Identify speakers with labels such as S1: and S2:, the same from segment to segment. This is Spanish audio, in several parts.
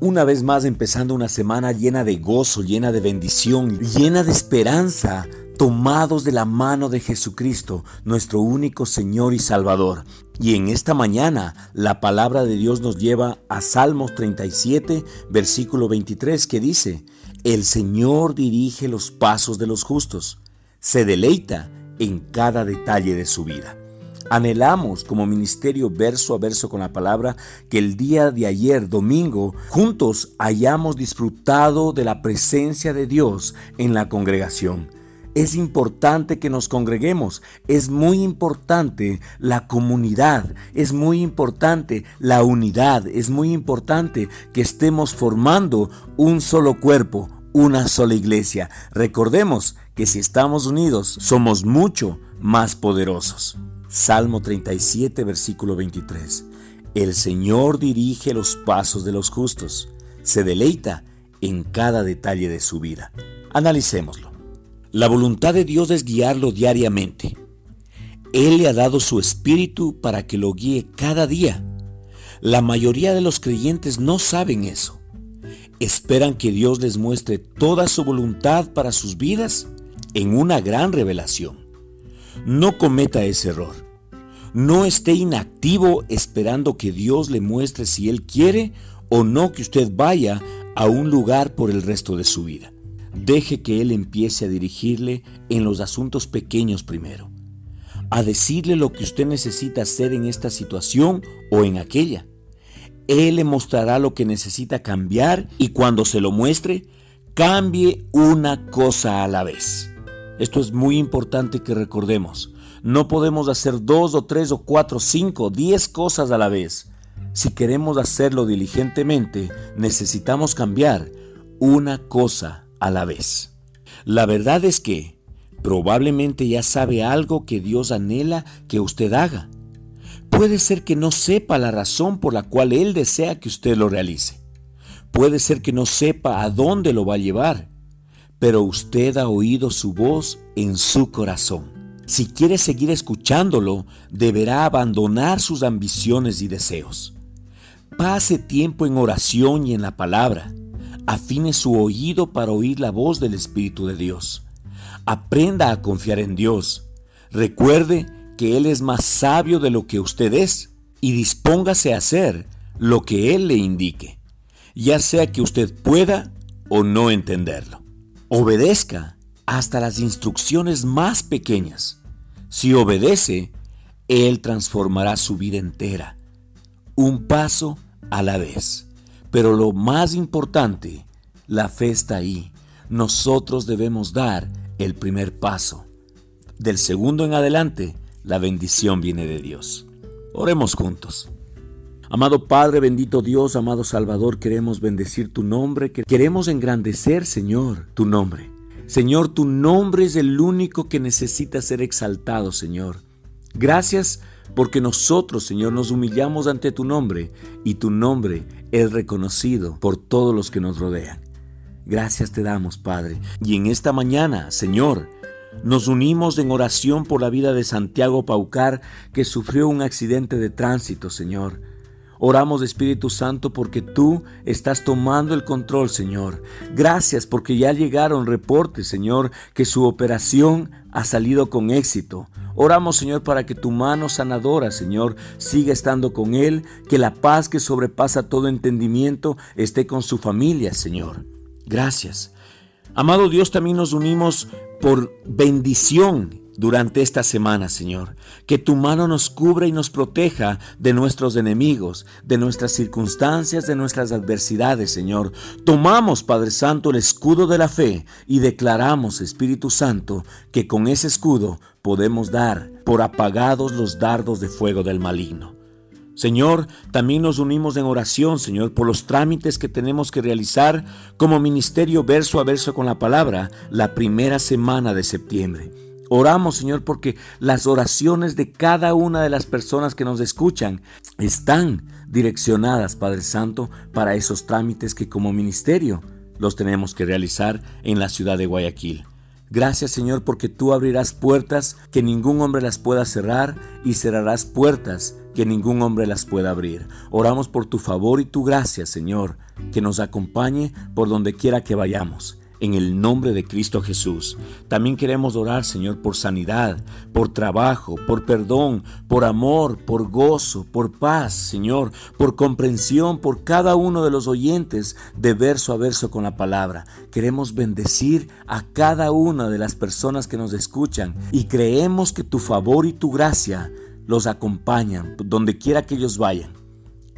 S1: una vez más empezando una semana llena de gozo, llena de bendición, llena de esperanza, tomados de la mano de Jesucristo, nuestro único Señor y Salvador. Y en esta mañana la palabra de Dios nos lleva a Salmos 37, versículo 23, que dice, El Señor dirige los pasos de los justos, se deleita en cada detalle de su vida. Anhelamos como ministerio verso a verso con la palabra que el día de ayer, domingo, juntos hayamos disfrutado de la presencia de Dios en la congregación. Es importante que nos congreguemos, es muy importante la comunidad, es muy importante la unidad, es muy importante que estemos formando un solo cuerpo, una sola iglesia. Recordemos que si estamos unidos somos mucho más poderosos. Salmo 37, versículo 23. El Señor dirige los pasos de los justos, se deleita en cada detalle de su vida. Analicémoslo. La voluntad de Dios es guiarlo diariamente. Él le ha dado su espíritu para que lo guíe cada día. La mayoría de los creyentes no saben eso. Esperan que Dios les muestre toda su voluntad para sus vidas en una gran revelación. No cometa ese error. No esté inactivo esperando que Dios le muestre si Él quiere o no que usted vaya a un lugar por el resto de su vida. Deje que Él empiece a dirigirle en los asuntos pequeños primero, a decirle lo que usted necesita hacer en esta situación o en aquella. Él le mostrará lo que necesita cambiar y cuando se lo muestre, cambie una cosa a la vez. Esto es muy importante que recordemos. No podemos hacer dos o tres o cuatro, cinco, diez cosas a la vez. Si queremos hacerlo diligentemente, necesitamos cambiar una cosa a la vez. La verdad es que probablemente ya sabe algo que Dios anhela que usted haga. Puede ser que no sepa la razón por la cual Él desea que usted lo realice. Puede ser que no sepa a dónde lo va a llevar pero usted ha oído su voz en su corazón. Si quiere seguir escuchándolo, deberá abandonar sus ambiciones y deseos. Pase tiempo en oración y en la palabra. Afine su oído para oír la voz del Espíritu de Dios. Aprenda a confiar en Dios. Recuerde que Él es más sabio de lo que usted es y dispóngase a hacer lo que Él le indique, ya sea que usted pueda o no entenderlo. Obedezca hasta las instrucciones más pequeñas. Si obedece, Él transformará su vida entera, un paso a la vez. Pero lo más importante, la fe está ahí. Nosotros debemos dar el primer paso. Del segundo en adelante, la bendición viene de Dios. Oremos juntos. Amado Padre, bendito Dios, amado Salvador, queremos bendecir tu nombre, queremos engrandecer, Señor, tu nombre. Señor, tu nombre es el único que necesita ser exaltado, Señor. Gracias porque nosotros, Señor, nos humillamos ante tu nombre y tu nombre es reconocido por todos los que nos rodean. Gracias te damos, Padre. Y en esta mañana, Señor, nos unimos en oración por la vida de Santiago Paucar, que sufrió un accidente de tránsito, Señor. Oramos, Espíritu Santo, porque tú estás tomando el control, Señor. Gracias porque ya llegaron reportes, Señor, que su operación ha salido con éxito. Oramos, Señor, para que tu mano sanadora, Señor, siga estando con él, que la paz que sobrepasa todo entendimiento esté con su familia, Señor. Gracias. Amado Dios, también nos unimos por bendición durante esta semana, Señor. Que tu mano nos cubra y nos proteja de nuestros enemigos, de nuestras circunstancias, de nuestras adversidades, Señor. Tomamos, Padre Santo, el escudo de la fe y declaramos, Espíritu Santo, que con ese escudo podemos dar por apagados los dardos de fuego del maligno. Señor, también nos unimos en oración, Señor, por los trámites que tenemos que realizar como ministerio verso a verso con la palabra la primera semana de septiembre. Oramos, Señor, porque las oraciones de cada una de las personas que nos escuchan están direccionadas, Padre Santo, para esos trámites que como ministerio los tenemos que realizar en la ciudad de Guayaquil. Gracias Señor porque tú abrirás puertas que ningún hombre las pueda cerrar y cerrarás puertas que ningún hombre las pueda abrir. Oramos por tu favor y tu gracia, Señor, que nos acompañe por donde quiera que vayamos en el nombre de Cristo Jesús. También queremos orar, Señor, por sanidad, por trabajo, por perdón, por amor, por gozo, por paz, Señor, por comprensión, por cada uno de los oyentes de verso a verso con la palabra. Queremos bendecir a cada una de las personas que nos escuchan y creemos que tu favor y tu gracia los acompañan donde quiera que ellos vayan.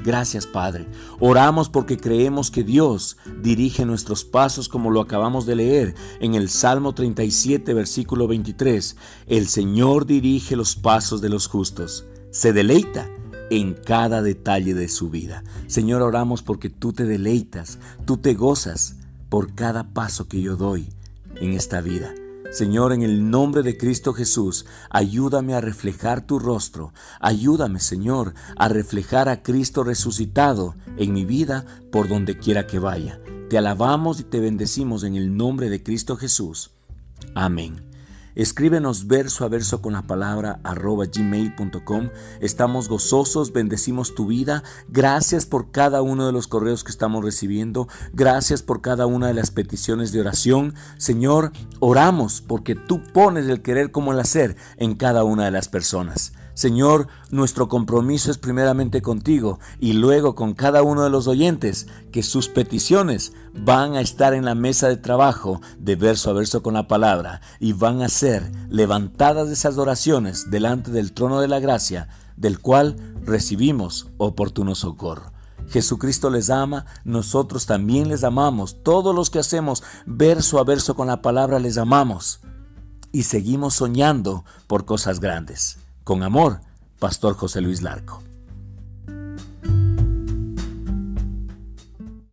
S1: Gracias Padre. Oramos porque creemos que Dios dirige nuestros pasos como lo acabamos de leer en el Salmo 37, versículo 23. El Señor dirige los pasos de los justos. Se deleita en cada detalle de su vida. Señor, oramos porque tú te deleitas, tú te gozas por cada paso que yo doy en esta vida. Señor, en el nombre de Cristo Jesús, ayúdame a reflejar tu rostro. Ayúdame, Señor, a reflejar a Cristo resucitado en mi vida por donde quiera que vaya. Te alabamos y te bendecimos en el nombre de Cristo Jesús. Amén. Escríbenos verso a verso con la palabra arroba gmail.com. Estamos gozosos, bendecimos tu vida. Gracias por cada uno de los correos que estamos recibiendo. Gracias por cada una de las peticiones de oración. Señor, oramos porque tú pones el querer como el hacer en cada una de las personas. Señor, nuestro compromiso es primeramente contigo y luego con cada uno de los oyentes, que sus peticiones van a estar en la mesa de trabajo de verso a verso con la palabra y van a ser levantadas esas oraciones delante del trono de la gracia, del cual recibimos oportuno socorro. Jesucristo les ama, nosotros también les amamos. Todos los que hacemos verso a verso con la palabra les amamos y seguimos soñando por cosas grandes. Con amor, Pastor José Luis Larco.